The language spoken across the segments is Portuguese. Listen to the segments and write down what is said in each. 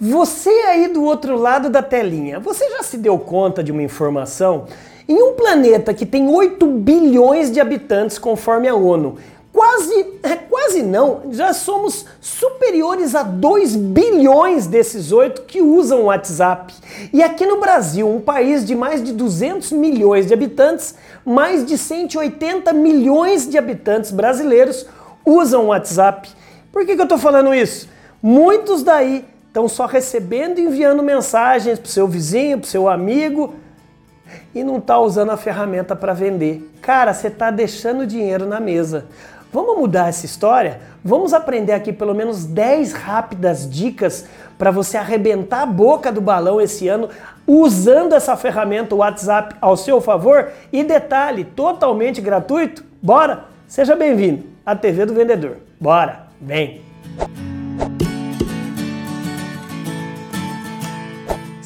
Você aí do outro lado da telinha, você já se deu conta de uma informação? Em um planeta que tem 8 bilhões de habitantes, conforme a ONU, quase, é, quase não, já somos superiores a 2 bilhões desses 8 que usam o WhatsApp. E aqui no Brasil, um país de mais de 200 milhões de habitantes, mais de 180 milhões de habitantes brasileiros usam o WhatsApp. Por que, que eu estou falando isso? Muitos daí estão só recebendo e enviando mensagens para o seu vizinho, para o seu amigo e não está usando a ferramenta para vender. Cara, você está deixando dinheiro na mesa. Vamos mudar essa história? Vamos aprender aqui pelo menos 10 rápidas dicas para você arrebentar a boca do balão esse ano usando essa ferramenta WhatsApp ao seu favor e detalhe, totalmente gratuito. Bora? Seja bem-vindo à TV do Vendedor. Bora, vem!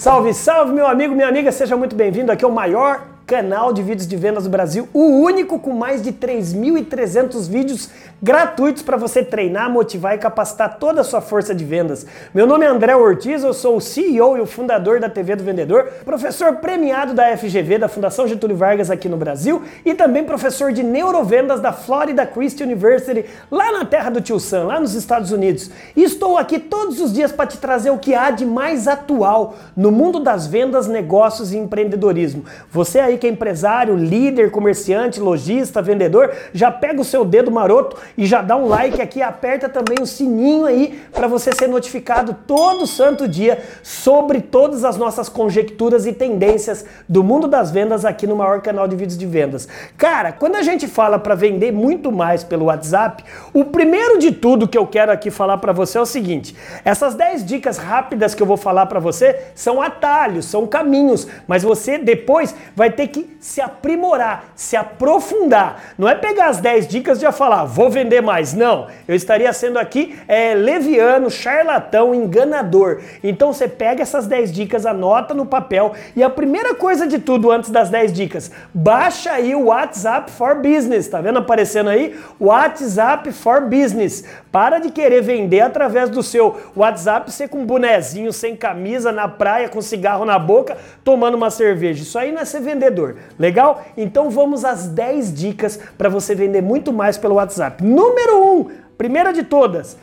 Salve, salve, meu amigo, minha amiga, seja muito bem-vindo. Aqui ao maior canal de vídeos de vendas do Brasil, o único com mais de 3.300 vídeos gratuitos para você treinar, motivar e capacitar toda a sua força de vendas. Meu nome é André Ortiz, eu sou o CEO e o fundador da TV do Vendedor, professor premiado da FGV, da Fundação Getúlio Vargas aqui no Brasil e também professor de neurovendas da Florida Christian University, lá na terra do Tio Sam, lá nos Estados Unidos. E estou aqui todos os dias para te trazer o que há de mais atual no mundo das vendas, negócios e empreendedorismo. Você aí que é empresário, líder, comerciante, lojista, vendedor, já pega o seu dedo maroto e já dá um like aqui, aperta também o sininho aí para você ser notificado todo santo dia sobre todas as nossas conjecturas e tendências do mundo das vendas aqui no maior canal de vídeos de vendas. Cara, quando a gente fala para vender muito mais pelo WhatsApp, o primeiro de tudo que eu quero aqui falar para você é o seguinte: essas 10 dicas rápidas que eu vou falar para você são atalhos, são caminhos, mas você depois vai ter que se aprimorar, se aprofundar. Não é pegar as 10 dicas e já falar, vou vender mais. Não, eu estaria sendo aqui é, leviano, charlatão, enganador. Então você pega essas 10 dicas, anota no papel e a primeira coisa de tudo antes das 10 dicas, baixa aí o WhatsApp for Business. Tá vendo aparecendo aí? WhatsApp for Business. Para de querer vender através do seu WhatsApp, você com bonezinho, sem camisa, na praia, com cigarro na boca, tomando uma cerveja. Isso aí não é ser vendedor vendedor. Legal? Então vamos às 10 dicas para você vender muito mais pelo WhatsApp. Número 1, um, primeira de todas,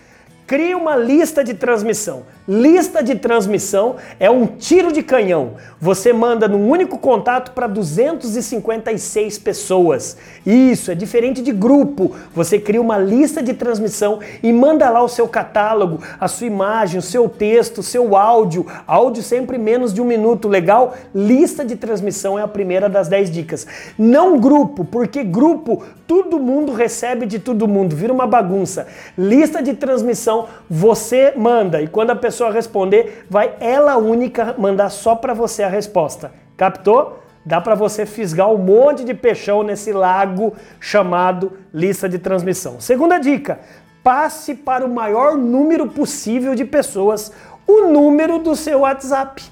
crie uma lista de transmissão. Lista de transmissão é um tiro de canhão. Você manda num único contato para 256 pessoas. Isso é diferente de grupo. Você cria uma lista de transmissão e manda lá o seu catálogo, a sua imagem, o seu texto, o seu áudio. Áudio sempre menos de um minuto, legal? Lista de transmissão é a primeira das 10 dicas. Não grupo, porque grupo todo mundo recebe de todo mundo, vira uma bagunça. Lista de transmissão você manda e quando a pessoa pessoa responder, vai ela única mandar só para você a resposta. Captou? Dá para você fisgar um monte de peixão nesse lago chamado lista de transmissão. Segunda dica: passe para o maior número possível de pessoas o número do seu WhatsApp.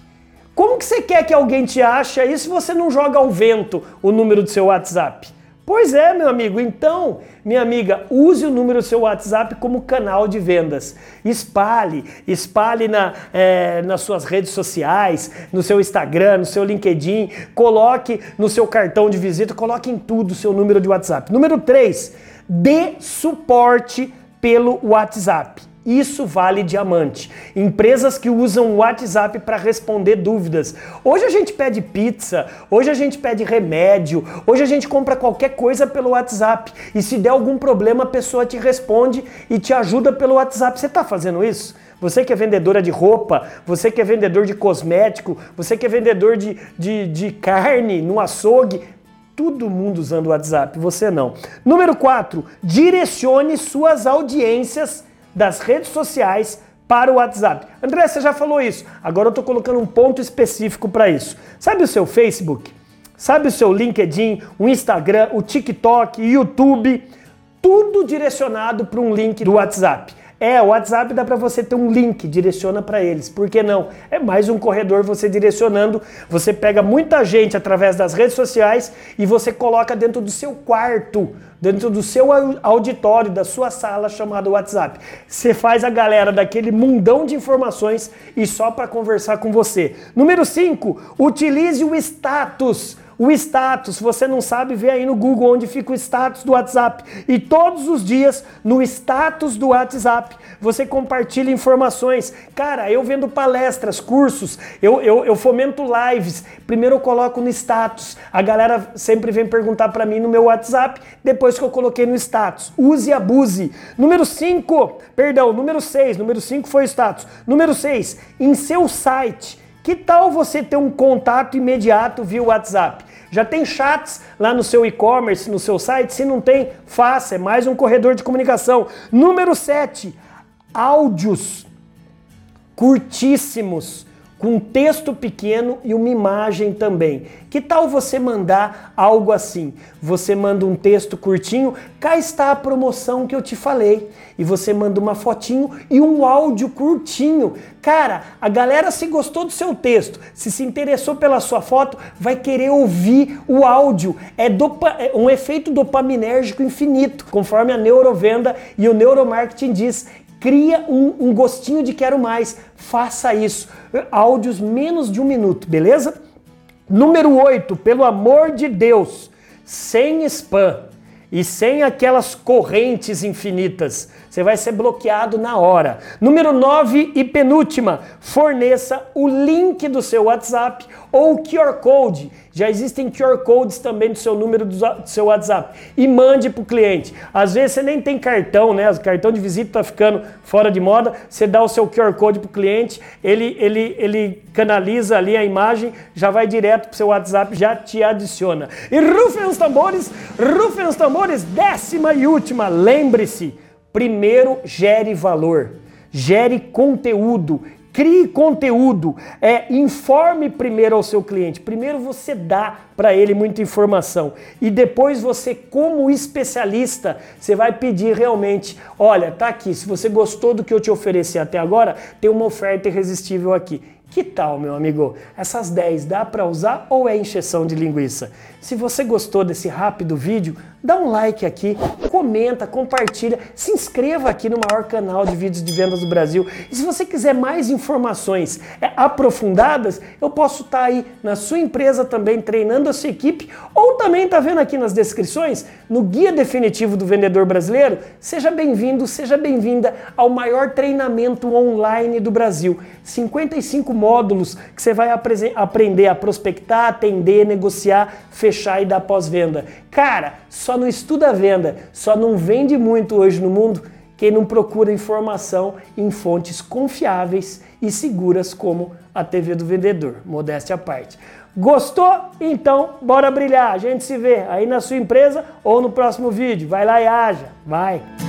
Como que você quer que alguém te ache aí se você não joga ao vento o número do seu WhatsApp? Pois é, meu amigo. Então, minha amiga, use o número do seu WhatsApp como canal de vendas. Espalhe, espalhe na, é, nas suas redes sociais, no seu Instagram, no seu LinkedIn. Coloque no seu cartão de visita, coloque em tudo o seu número de WhatsApp. Número 3, dê suporte pelo WhatsApp. Isso vale diamante. Empresas que usam o WhatsApp para responder dúvidas. Hoje a gente pede pizza, hoje a gente pede remédio, hoje a gente compra qualquer coisa pelo WhatsApp. E se der algum problema, a pessoa te responde e te ajuda pelo WhatsApp. Você está fazendo isso? Você que é vendedora de roupa, você que é vendedor de cosmético, você que é vendedor de, de, de carne no açougue, todo mundo usando o WhatsApp, você não. Número 4, direcione suas audiências das redes sociais para o WhatsApp. André, você já falou isso. Agora eu estou colocando um ponto específico para isso. Sabe o seu Facebook? Sabe o seu LinkedIn, o Instagram, o TikTok, o YouTube? Tudo direcionado para um link do WhatsApp. É, o WhatsApp dá para você ter um link, direciona para eles. Por que não? É mais um corredor você direcionando. Você pega muita gente através das redes sociais e você coloca dentro do seu quarto, dentro do seu auditório, da sua sala chamado WhatsApp. Você faz a galera daquele mundão de informações e só para conversar com você. Número 5, utilize o status. O status, você não sabe, vê aí no Google onde fica o status do WhatsApp. E todos os dias, no status do WhatsApp, você compartilha informações. Cara, eu vendo palestras, cursos, eu, eu, eu fomento lives. Primeiro eu coloco no status. A galera sempre vem perguntar para mim no meu WhatsApp, depois que eu coloquei no status. Use e abuse. Número 5, perdão, número 6. Número 5 foi status. Número 6, em seu site. Que tal você ter um contato imediato via WhatsApp? Já tem chats lá no seu e-commerce, no seu site? Se não tem, faça, é mais um corredor de comunicação. Número 7, áudios curtíssimos com texto pequeno e uma imagem também. Que tal você mandar algo assim? Você manda um texto curtinho, cá está a promoção que eu te falei. E você manda uma fotinho e um áudio curtinho. Cara, a galera se gostou do seu texto, se se interessou pela sua foto, vai querer ouvir o áudio. É, dopa, é um efeito dopaminérgico infinito, conforme a neurovenda e o neuromarketing diz cria um, um, gostinho de quero mais. Faça isso. Áudios menos de um minuto, beleza? Número 8, pelo amor de Deus, sem spam e sem aquelas correntes infinitas. Você vai ser bloqueado na hora. Número 9 e penúltima, forneça o link do seu WhatsApp ou o QR Code. Já existem QR Codes também do seu número do seu WhatsApp. E mande para o cliente. Às vezes você nem tem cartão, né? O cartão de visita está ficando fora de moda. Você dá o seu QR Code para o cliente, ele, ele, ele canaliza ali a imagem, já vai direto para o seu WhatsApp, já te adiciona. E rufem os tambores, rufem os tambores, décima e última. Lembre-se, primeiro gere valor, gere conteúdo, Crie conteúdo, é, informe primeiro ao seu cliente. Primeiro você dá para ele muita informação e depois você, como especialista, você vai pedir realmente, olha, tá aqui, se você gostou do que eu te ofereci até agora, tem uma oferta irresistível aqui. Que tal, meu amigo? Essas 10 dá para usar ou é encheção de linguiça? Se você gostou desse rápido vídeo, dá um like aqui, comenta, compartilha, se inscreva aqui no maior canal de vídeos de vendas do Brasil. E se você quiser mais informações é, aprofundadas, eu posso estar tá aí na sua empresa também treinando a sua equipe, ou também está vendo aqui nas descrições, no Guia Definitivo do Vendedor Brasileiro. Seja bem-vindo, seja bem-vinda ao maior treinamento online do Brasil. 55 módulos que você vai aprender a prospectar, atender, negociar, fechar e dar pós-venda. Cara, só não estuda venda, só não vende muito hoje no mundo quem não procura informação em fontes confiáveis e seguras como a TV do vendedor. Modéstia à parte. Gostou? Então, bora brilhar. A gente se vê aí na sua empresa ou no próximo vídeo. Vai lá e haja. Vai!